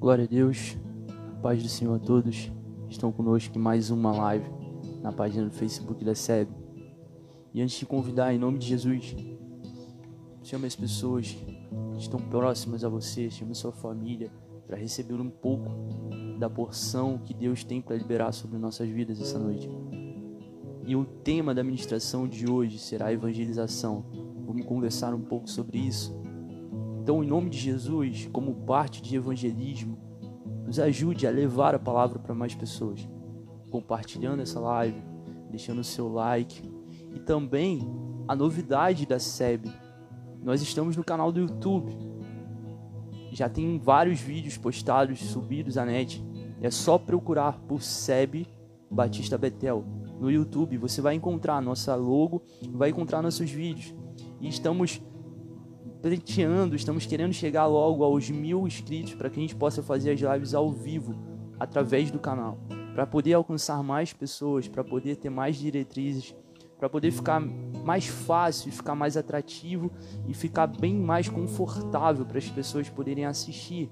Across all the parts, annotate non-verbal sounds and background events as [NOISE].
Glória a Deus, paz do Senhor a todos. Estão conosco em mais uma live na página do Facebook da SEB. E antes de convidar, em nome de Jesus, chame as pessoas que estão próximas a você, chame sua família para receber um pouco da porção que Deus tem para liberar sobre nossas vidas essa noite. E o tema da ministração de hoje será evangelização. Vamos conversar um pouco sobre isso então, em nome de Jesus, como parte de evangelismo, nos ajude a levar a palavra para mais pessoas, compartilhando essa live, deixando o seu like e também a novidade da SEB. Nós estamos no canal do YouTube. Já tem vários vídeos postados, subidos à net. É só procurar por SEB Batista Betel no YouTube. Você vai encontrar nossa logo, vai encontrar nossos vídeos. E estamos pleiteando, estamos querendo chegar logo aos mil inscritos para que a gente possa fazer as lives ao vivo através do canal, para poder alcançar mais pessoas, para poder ter mais diretrizes, para poder ficar mais fácil, ficar mais atrativo e ficar bem mais confortável para as pessoas poderem assistir.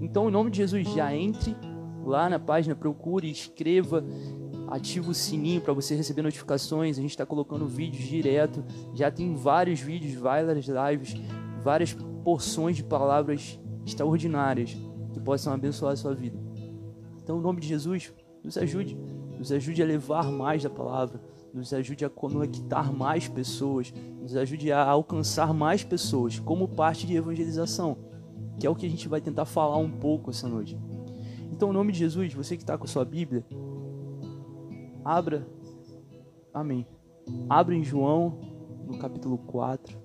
Então, em nome de Jesus, já entre lá na página, procure, escreva, ativa o sininho para você receber notificações. A gente está colocando vídeos direto. Já tem vários vídeos, várias lives, várias porções de palavras extraordinárias que possam abençoar a sua vida. Então, em nome de Jesus, nos ajude, nos ajude a levar mais da palavra, nos ajude a conectar mais pessoas, nos ajude a alcançar mais pessoas como parte de evangelização, que é o que a gente vai tentar falar um pouco essa noite. Então, em nome de Jesus, você que está com a sua Bíblia, Abra. Amém. Abra em João, no capítulo 4,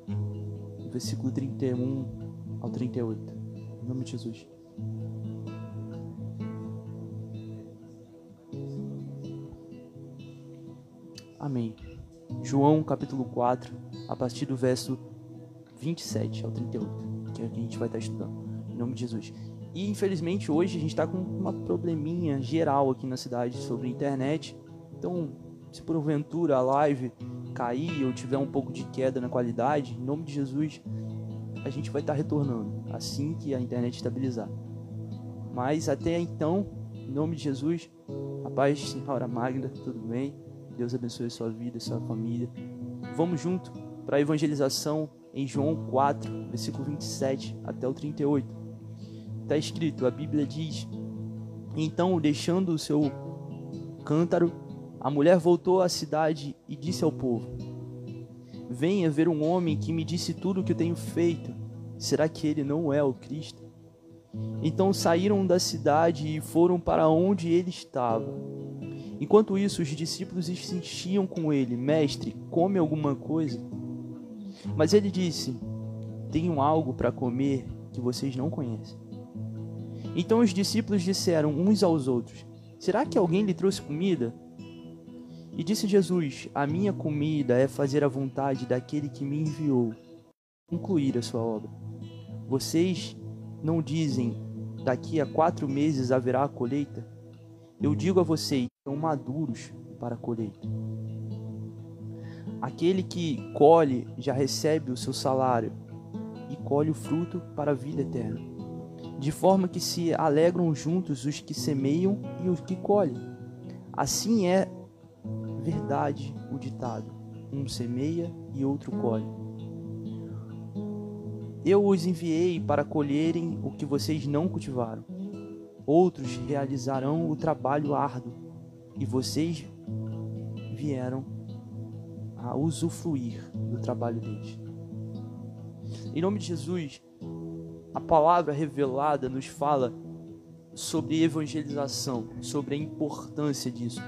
versículo 31 ao 38. Em nome de Jesus. Amém. João capítulo 4, a partir do verso 27 ao 38, que é que a gente vai estar estudando. Em nome de Jesus. E infelizmente hoje a gente está com uma probleminha geral aqui na cidade sobre internet. Então, se porventura a live cair ou tiver um pouco de queda na qualidade, em nome de Jesus, a gente vai estar retornando assim que a internet estabilizar. Mas até então, em nome de Jesus, a paz, Senhora Magda, tudo bem? Deus abençoe sua vida, sua família. Vamos junto para a evangelização em João 4, versículo 27 até o 38. Está escrito, a Bíblia diz: Então, deixando o seu cântaro, a mulher voltou à cidade e disse ao povo: Venha ver um homem que me disse tudo o que eu tenho feito. Será que ele não é o Cristo? Então saíram da cidade e foram para onde ele estava. Enquanto isso, os discípulos insistiam com ele: Mestre, come alguma coisa? Mas ele disse: Tenho algo para comer que vocês não conhecem. Então os discípulos disseram uns aos outros: Será que alguém lhe trouxe comida? E disse Jesus: A minha comida é fazer a vontade daquele que me enviou, concluir a sua obra. Vocês não dizem: Daqui a quatro meses haverá a colheita? Eu digo a vocês: estão maduros para a colheita. Aquele que colhe já recebe o seu salário e colhe o fruto para a vida eterna. De forma que se alegram juntos os que semeiam e os que colhem. Assim é verdade o ditado: um semeia e outro colhe. Eu os enviei para colherem o que vocês não cultivaram. Outros realizarão o trabalho árduo e vocês vieram a usufruir do trabalho deles. Em nome de Jesus, a palavra revelada nos fala sobre evangelização, sobre a importância disso.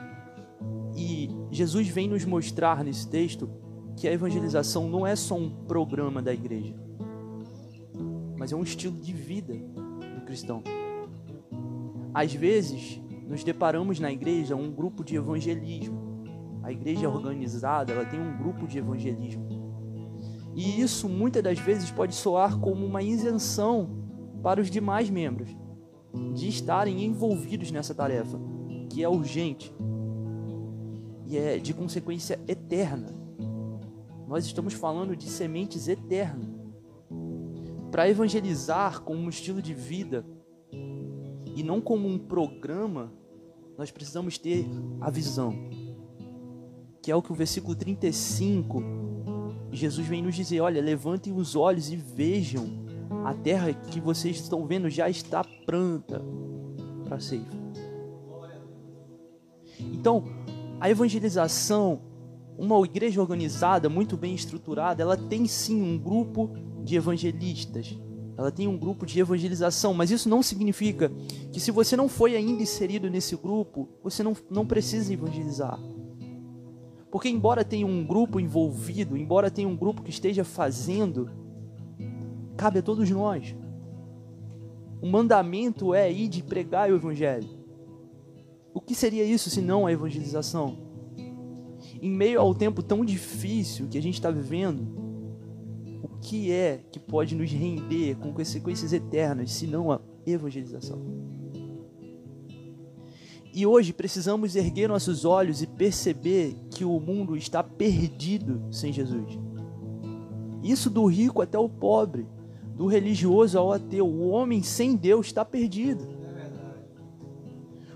Jesus vem nos mostrar nesse texto que a evangelização não é só um programa da igreja, mas é um estilo de vida do cristão. Às vezes, nos deparamos na igreja um grupo de evangelismo. A igreja é organizada, ela tem um grupo de evangelismo. E isso muitas das vezes pode soar como uma isenção para os demais membros de estarem envolvidos nessa tarefa, que é urgente, e é de consequência eterna. Nós estamos falando de sementes eternas. Para evangelizar com um estilo de vida e não como um programa, nós precisamos ter a visão. Que é o que o versículo 35, Jesus vem nos dizer: olha, levantem os olhos e vejam, a terra que vocês estão vendo já está pronta para ceifa. Então, a evangelização, uma igreja organizada, muito bem estruturada, ela tem sim um grupo de evangelistas, ela tem um grupo de evangelização, mas isso não significa que se você não foi ainda inserido nesse grupo, você não, não precisa evangelizar. Porque embora tenha um grupo envolvido, embora tenha um grupo que esteja fazendo, cabe a todos nós. O mandamento é ir de pregar o evangelho. O que seria isso se não a evangelização? Em meio ao tempo tão difícil que a gente está vivendo, que é que pode nos render com consequências eternas, se não a evangelização? E hoje precisamos erguer nossos olhos e perceber que o mundo está perdido sem Jesus. Isso do rico até o pobre, do religioso ao ateu, o homem sem Deus está perdido.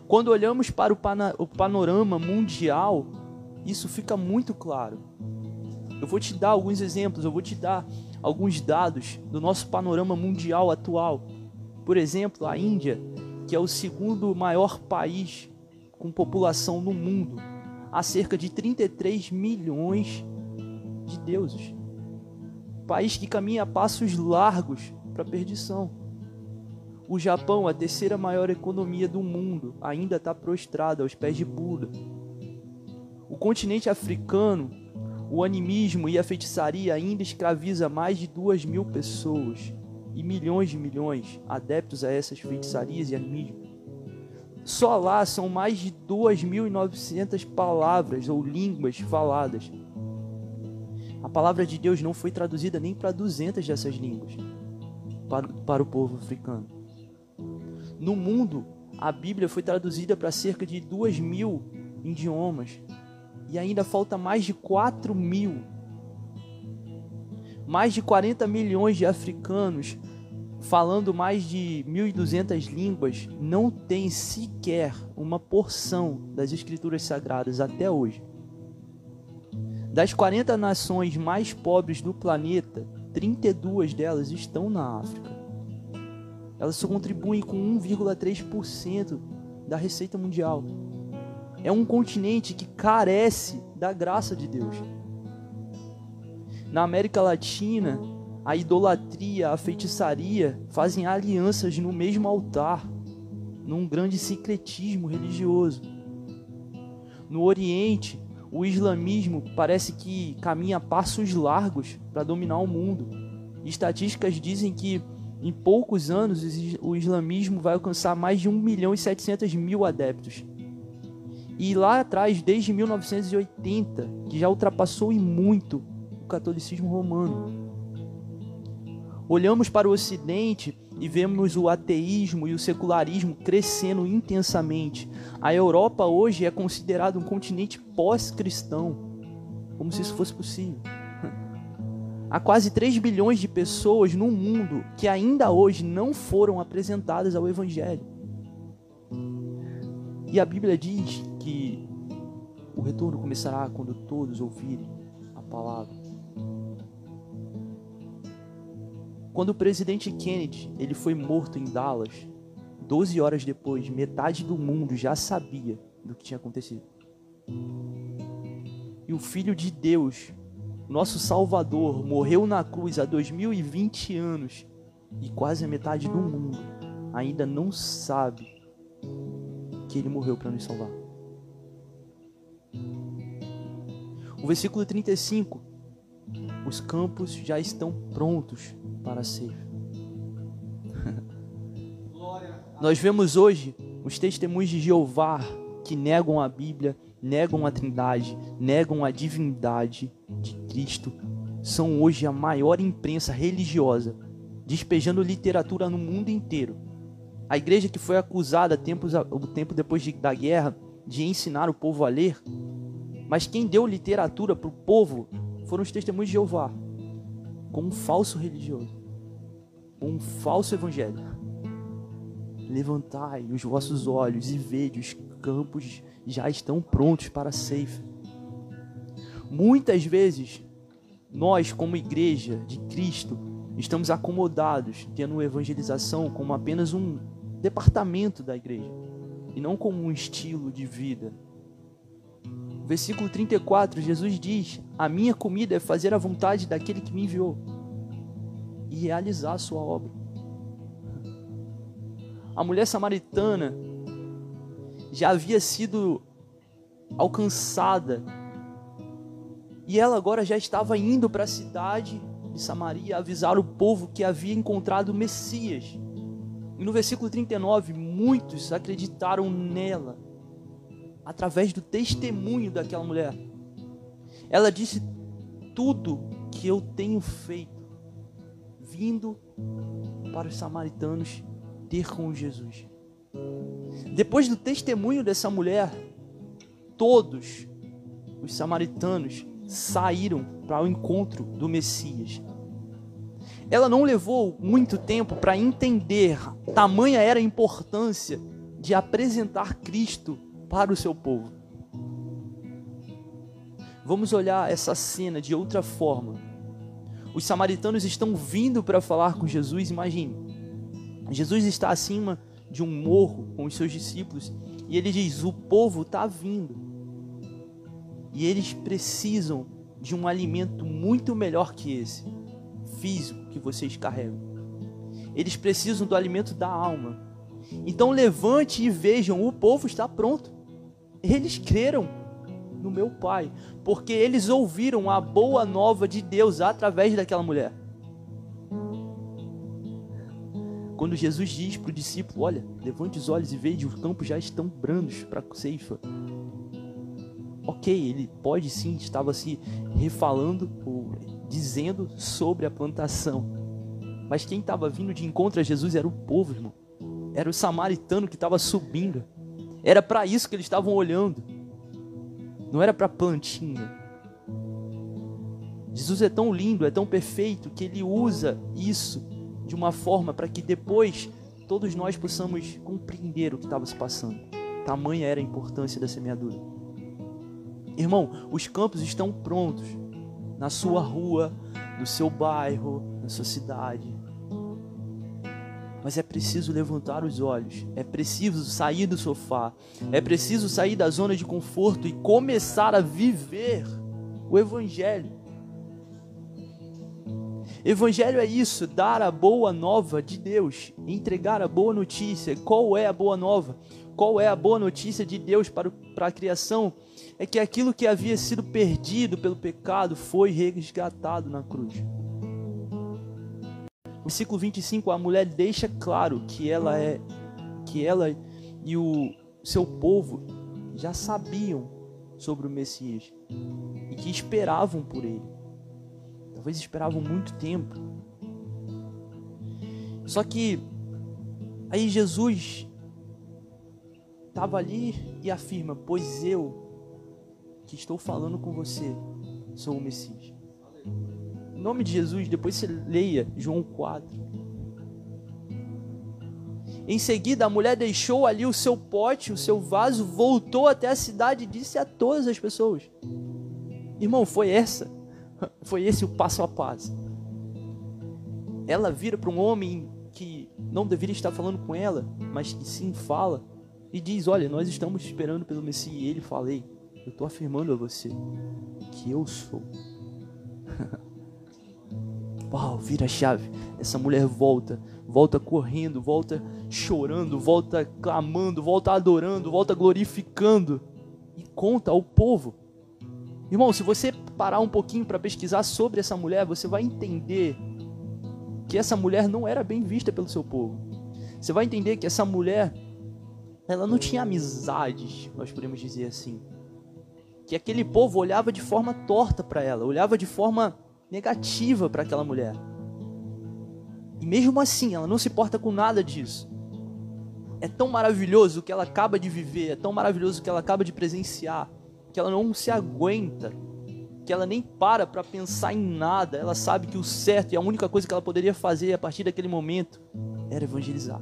Quando olhamos para o panorama mundial, isso fica muito claro. Eu vou te dar alguns exemplos, eu vou te dar alguns dados do nosso panorama mundial atual. Por exemplo, a Índia, que é o segundo maior país com população no mundo, há cerca de 33 milhões de deuses. País que caminha a passos largos para a perdição. O Japão, a terceira maior economia do mundo, ainda está prostrado aos pés de Buda. O continente africano o animismo e a feitiçaria ainda escraviza mais de duas mil pessoas e milhões de milhões adeptos a essas feitiçarias e animismo. Só lá são mais de 2.900 palavras ou línguas faladas. A palavra de Deus não foi traduzida nem para 200 dessas línguas para, para o povo africano. No mundo, a Bíblia foi traduzida para cerca de 2 mil idiomas e ainda falta mais de 4 mil. Mais de 40 milhões de africanos falando mais de 1.200 línguas não tem sequer uma porção das escrituras sagradas até hoje. Das 40 nações mais pobres do planeta, 32 delas estão na África. Elas só contribuem com 1,3% da receita mundial é um continente que carece da graça de Deus. Na América Latina, a idolatria, a feitiçaria fazem alianças no mesmo altar, num grande secretismo religioso. No Oriente, o islamismo parece que caminha passos largos para dominar o mundo. Estatísticas dizem que em poucos anos o islamismo vai alcançar mais de 1 milhão e 700 mil adeptos. E lá atrás, desde 1980, que já ultrapassou em muito o catolicismo romano. Olhamos para o Ocidente e vemos o ateísmo e o secularismo crescendo intensamente. A Europa hoje é considerada um continente pós-cristão, como se isso fosse possível. Há quase 3 bilhões de pessoas no mundo que ainda hoje não foram apresentadas ao Evangelho. E a Bíblia diz que o retorno começará quando todos ouvirem a palavra. Quando o presidente Kennedy ele foi morto em Dallas, 12 horas depois, metade do mundo já sabia do que tinha acontecido. E o Filho de Deus, nosso Salvador, morreu na cruz há 2020 anos e quase a metade do mundo ainda não sabe que ele morreu para nos salvar. O versículo 35: Os campos já estão prontos para ser. Nós vemos hoje os testemunhos de Jeová que negam a Bíblia, negam a Trindade, negam a divindade de Cristo. São hoje a maior imprensa religiosa, despejando literatura no mundo inteiro. A igreja que foi acusada tempos, o tempo depois de, da guerra de ensinar o povo a ler, mas quem deu literatura para o povo foram os testemunhos de Jeová, com um falso religioso, com um falso evangelho. levantai os vossos olhos e vede os campos já estão prontos para a ceifa. Muitas vezes, nós, como igreja de Cristo, estamos acomodados, tendo evangelização como apenas um departamento da igreja e não como um estilo de vida. Versículo 34, Jesus diz: A minha comida é fazer a vontade daquele que me enviou e realizar a sua obra. A mulher samaritana já havia sido alcançada e ela agora já estava indo para a cidade de Samaria avisar o povo que havia encontrado o Messias. E no versículo 39, muitos acreditaram nela através do testemunho daquela mulher. Ela disse: Tudo que eu tenho feito, vindo para os samaritanos ter com Jesus. Depois do testemunho dessa mulher, todos os samaritanos saíram para o encontro do Messias. Ela não levou muito tempo para entender tamanha era a importância de apresentar Cristo para o seu povo. Vamos olhar essa cena de outra forma. Os samaritanos estão vindo para falar com Jesus, imagine. Jesus está acima de um morro com os seus discípulos e ele diz: O povo está vindo e eles precisam de um alimento muito melhor que esse, físico, que vocês carregam. Eles precisam do alimento da alma. Então levante e vejam, o povo está pronto. Eles creram no meu Pai, porque eles ouviram a boa nova de Deus através daquela mulher. Quando Jesus diz para o discípulo: Olha, levante os olhos e veja, os campos já estão brandos para a ceifa ok, ele pode sim, estava se refalando ou dizendo sobre a plantação. Mas quem estava vindo de encontro a Jesus era o povo, irmão. Era o samaritano que estava subindo. Era para isso que eles estavam olhando. Não era para plantinha. Jesus é tão lindo, é tão perfeito que ele usa isso de uma forma para que depois todos nós possamos compreender o que estava se passando. Tamanha era a importância da semeadura. Irmão, os campos estão prontos na sua rua, no seu bairro, na sua cidade. Mas é preciso levantar os olhos, é preciso sair do sofá, é preciso sair da zona de conforto e começar a viver o Evangelho. Evangelho é isso, dar a boa nova de Deus, entregar a boa notícia. Qual é a boa nova? Qual é a boa notícia de Deus para, para a criação? é que aquilo que havia sido perdido pelo pecado foi resgatado na cruz. Versículo 25, a mulher deixa claro que ela é que ela e o seu povo já sabiam sobre o Messias e que esperavam por ele. Talvez esperavam muito tempo. Só que aí Jesus estava ali e afirma: Pois eu que estou falando com você, sou o Messias. Em nome de Jesus, depois você leia João 4. Em seguida, a mulher deixou ali o seu pote, o seu vaso, voltou até a cidade e disse a todas as pessoas: Irmão, foi essa, foi esse o passo a passo. Ela vira para um homem que não deveria estar falando com ela, mas que sim fala, e diz: Olha, nós estamos esperando pelo Messias. E ele falei: eu estou afirmando a você que eu sou. [LAUGHS] Uau, vira a chave. Essa mulher volta, volta correndo, volta chorando, volta clamando, volta adorando, volta glorificando e conta ao povo. Irmão, se você parar um pouquinho para pesquisar sobre essa mulher, você vai entender que essa mulher não era bem vista pelo seu povo. Você vai entender que essa mulher ela não tinha amizades, nós podemos dizer assim que aquele povo olhava de forma torta para ela, olhava de forma negativa para aquela mulher. E mesmo assim, ela não se importa com nada disso. É tão maravilhoso o que ela acaba de viver, é tão maravilhoso o que ela acaba de presenciar, que ela não se aguenta, que ela nem para para pensar em nada. Ela sabe que o certo e a única coisa que ela poderia fazer a partir daquele momento era evangelizar.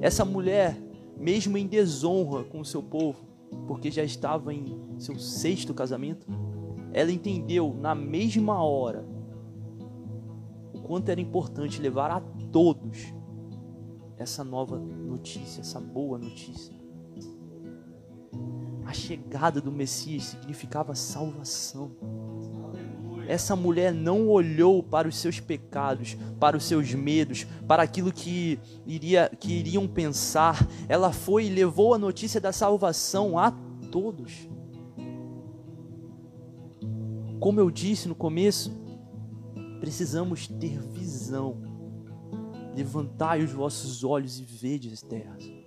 Essa mulher, mesmo em desonra com o seu povo, porque já estava em seu sexto casamento, ela entendeu na mesma hora o quanto era importante levar a todos essa nova notícia, essa boa notícia. A chegada do Messias significava salvação. Essa mulher não olhou para os seus pecados, para os seus medos, para aquilo que, iria, que iriam pensar. Ela foi e levou a notícia da salvação a todos. Como eu disse no começo, precisamos ter visão. Levantai os vossos olhos e vede as terras.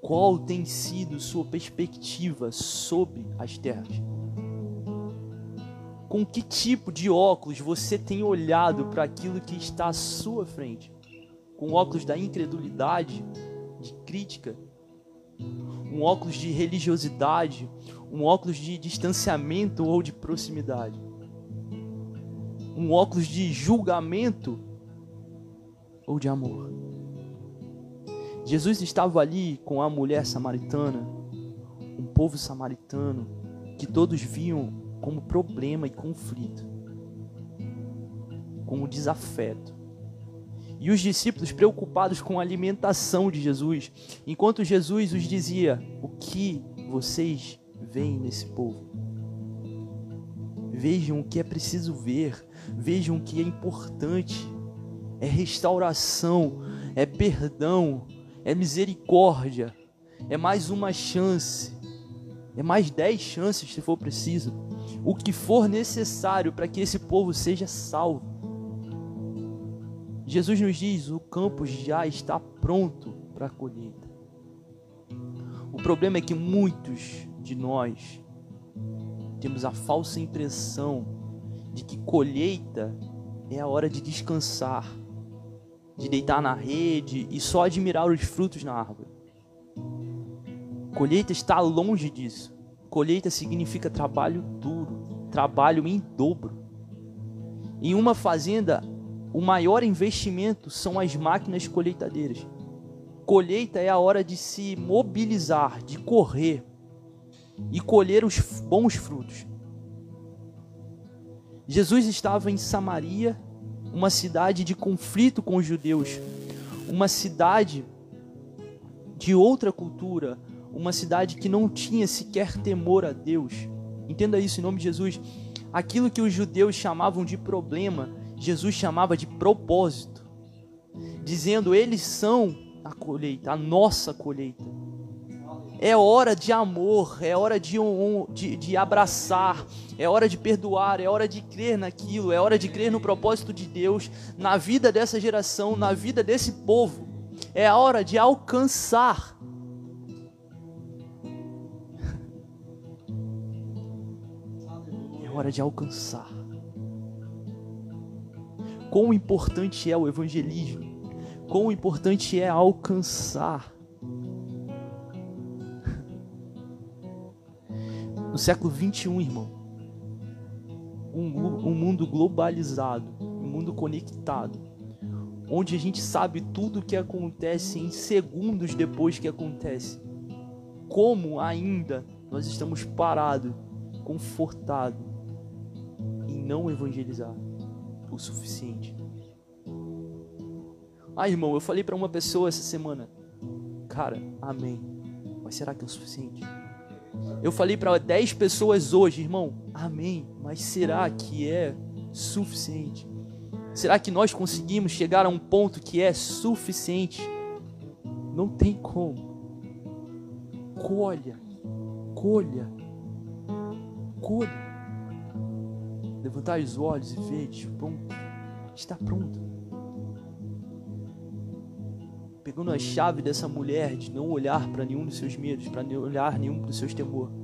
Qual tem sido sua perspectiva sobre as terras? com que tipo de óculos você tem olhado para aquilo que está à sua frente? Com óculos da incredulidade, de crítica, um óculos de religiosidade, um óculos de distanciamento ou de proximidade, um óculos de julgamento ou de amor. Jesus estava ali com a mulher samaritana, um povo samaritano que todos viam como problema e conflito, como desafeto. E os discípulos preocupados com a alimentação de Jesus, enquanto Jesus os dizia: O que vocês veem nesse povo? Vejam o que é preciso ver, vejam o que é importante. É restauração, é perdão, é misericórdia, é mais uma chance, é mais dez chances se for preciso o que for necessário para que esse povo seja salvo. Jesus nos diz: o campo já está pronto para a colheita. O problema é que muitos de nós temos a falsa impressão de que colheita é a hora de descansar, de deitar na rede e só admirar os frutos na árvore. Colheita está longe disso. Colheita significa trabalho duro, trabalho em dobro. Em uma fazenda, o maior investimento são as máquinas colheitadeiras. Colheita é a hora de se mobilizar, de correr e colher os bons frutos. Jesus estava em Samaria, uma cidade de conflito com os judeus, uma cidade de outra cultura, uma cidade que não tinha sequer temor a Deus. Entenda isso em nome de Jesus. Aquilo que os judeus chamavam de problema, Jesus chamava de propósito, dizendo: eles são a colheita, a nossa colheita. É hora de amor, é hora de, um, de, de abraçar, é hora de perdoar, é hora de crer naquilo, é hora de crer no propósito de Deus, na vida dessa geração, na vida desse povo. É a hora de alcançar hora de alcançar. Quão importante é o evangelismo, quão importante é alcançar. No século 21, irmão, um, um mundo globalizado, um mundo conectado, onde a gente sabe tudo o que acontece em segundos depois que acontece. Como ainda nós estamos parados, confortados, não evangelizar o suficiente. Ah, irmão, eu falei para uma pessoa essa semana, cara, amém. Mas será que é o suficiente? Eu falei para 10 pessoas hoje, irmão, amém. Mas será que é suficiente? Será que nós conseguimos chegar a um ponto que é suficiente? Não tem como. Colha, colha, colha. Levantai os olhos e vede, pronto, está pronto. Pegando a chave dessa mulher de não olhar para nenhum dos seus medos, para não olhar nenhum dos seus temores.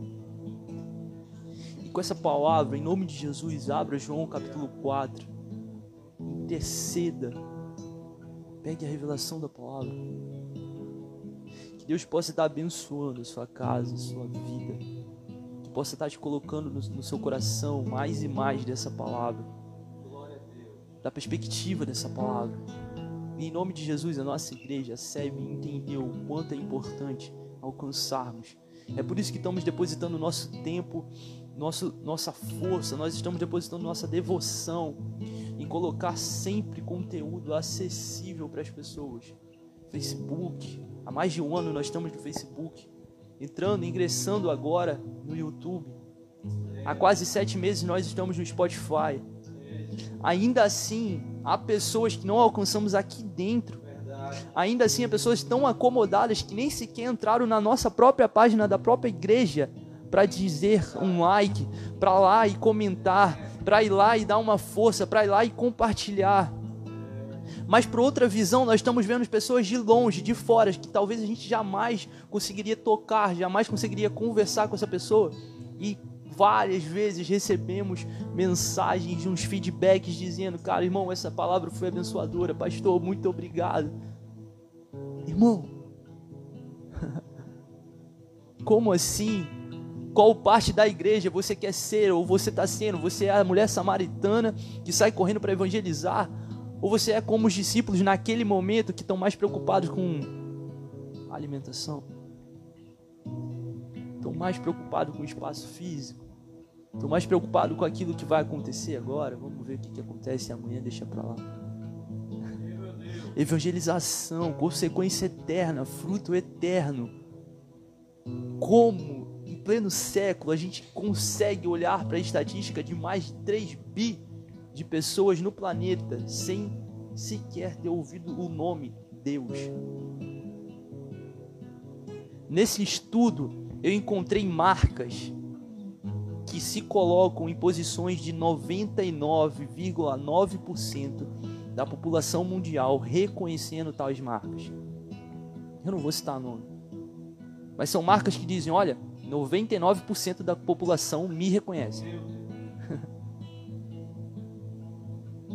E com essa palavra, em nome de Jesus, abra João capítulo 4. Interceda. Pegue a revelação da palavra. Que Deus possa estar abençoando a sua casa, a sua vida possa estar te colocando no, no seu coração mais e mais dessa palavra, da perspectiva dessa palavra. E em nome de Jesus, a nossa igreja, SEB, entendeu o quanto é importante alcançarmos. É por isso que estamos depositando nosso tempo, nosso, nossa força, nós estamos depositando nossa devoção em colocar sempre conteúdo acessível para as pessoas. Facebook, há mais de um ano nós estamos no Facebook, entrando, ingressando agora no YouTube. Há quase sete meses nós estamos no Spotify. Ainda assim, há pessoas que não alcançamos aqui dentro. Ainda assim, há pessoas tão acomodadas que nem sequer entraram na nossa própria página da própria igreja para dizer um like, para lá e comentar, para ir lá e dar uma força, para ir lá e compartilhar. Mas por outra visão, nós estamos vendo pessoas de longe, de fora, que talvez a gente jamais conseguiria tocar, jamais conseguiria conversar com essa pessoa. E várias vezes recebemos mensagens, uns feedbacks dizendo: Cara, irmão, essa palavra foi abençoadora, pastor, muito obrigado. Irmão, [LAUGHS] como assim? Qual parte da igreja você quer ser ou você está sendo? Você é a mulher samaritana que sai correndo para evangelizar? Ou você é como os discípulos naquele momento que estão mais preocupados com alimentação? Estão mais preocupados com o espaço físico? Estão mais preocupados com aquilo que vai acontecer agora? Vamos ver o que, que acontece amanhã, deixa para lá. Evangelização, consequência eterna, fruto eterno. Como em pleno século a gente consegue olhar para a estatística de mais de 3 bi de pessoas no planeta sem sequer ter ouvido o nome Deus. Nesse estudo, eu encontrei marcas que se colocam em posições de 99,9% da população mundial reconhecendo tais marcas. Eu não vou citar nome. Mas são marcas que dizem, olha, 99% da população me reconhece.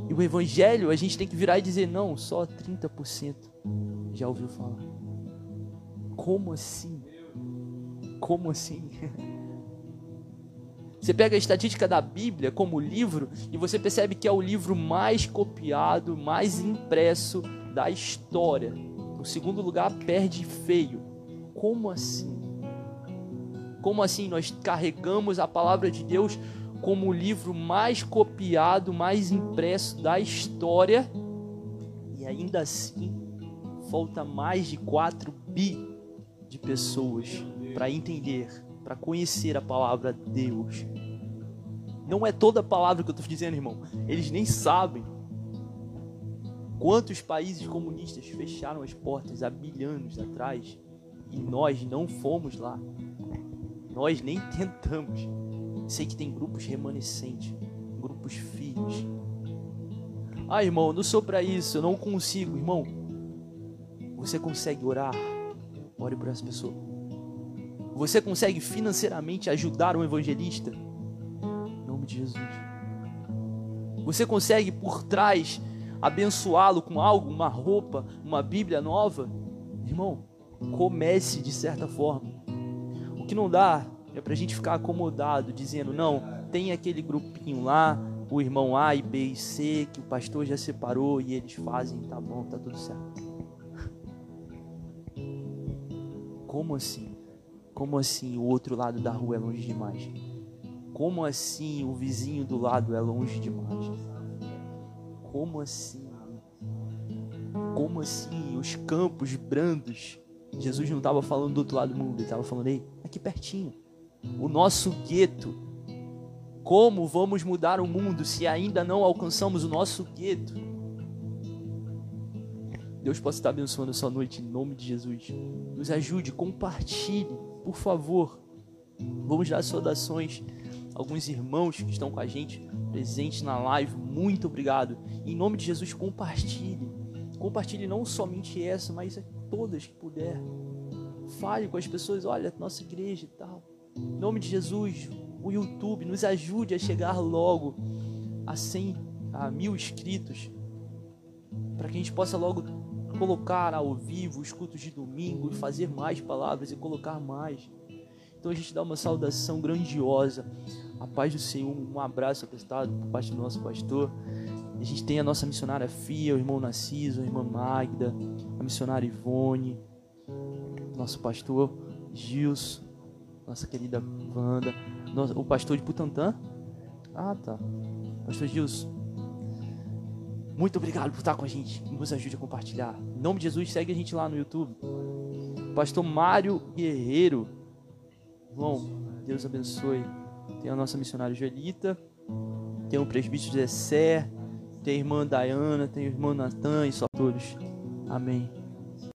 e o evangelho, a gente tem que virar e dizer, não, só 30% já ouviu falar. Como assim? Como assim? [LAUGHS] Você pega a estatística da Bíblia como livro e você percebe que é o livro mais copiado, mais impresso da história. O segundo lugar perde feio. Como assim? Como assim nós carregamos a palavra de Deus como o livro mais copiado, mais impresso da história e ainda assim falta mais de 4 bi de pessoas para entender, para conhecer a palavra Deus. Não é toda a palavra que eu estou dizendo, irmão. Eles nem sabem quantos países comunistas fecharam as portas há bilhões atrás e nós não fomos lá. Nós nem tentamos. Sei que tem grupos remanescentes, grupos firmes. Ah, irmão, não sou para isso, eu não consigo, irmão. Você consegue orar? Ore por essa pessoa. Você consegue financeiramente ajudar um evangelista? De Jesus. Você consegue por trás abençoá-lo com algo, uma roupa, uma Bíblia nova? Irmão, comece de certa forma que não dá é para a gente ficar acomodado, dizendo, não, tem aquele grupinho lá, o irmão A e B e C, que o pastor já separou e eles fazem, tá bom, tá tudo certo. Como assim? Como assim o outro lado da rua é longe demais? Como assim o vizinho do lado é longe demais? Como assim? Como assim os campos brandos Jesus não estava falando do outro lado do mundo, ele estava falando aí, aqui pertinho. O nosso gueto. Como vamos mudar o mundo se ainda não alcançamos o nosso gueto? Deus possa estar abençoando essa noite em nome de Jesus. Nos ajude, compartilhe, por favor. Vamos dar saudações alguns irmãos que estão com a gente presentes na live. Muito obrigado. Em nome de Jesus, compartilhe. Compartilhe não somente essa, mas todas que puder. Fale com as pessoas, olha, nossa igreja e tal. Em nome de Jesus, o YouTube nos ajude a chegar logo a 100, a mil inscritos, para que a gente possa logo colocar ao vivo os cultos de domingo, fazer mais palavras e colocar mais. Então a gente dá uma saudação grandiosa. A paz do Senhor, um abraço apertado por parte do nosso pastor. A gente tem a nossa missionária Fia, o irmão Narciso, a irmã Magda, a missionária Ivone, nosso pastor Gils, nossa querida Wanda, o pastor de Putantã. Ah, tá. Pastor Gils, muito obrigado por estar com a gente. Nos ajude a compartilhar. Em nome de Jesus, segue a gente lá no YouTube. Pastor Mário Guerreiro. Bom, Deus abençoe. Tem a nossa missionária Joelita. Tem o presbítero Zé tem a irmã Diana, tem o irmão Natan e só todos. Amém.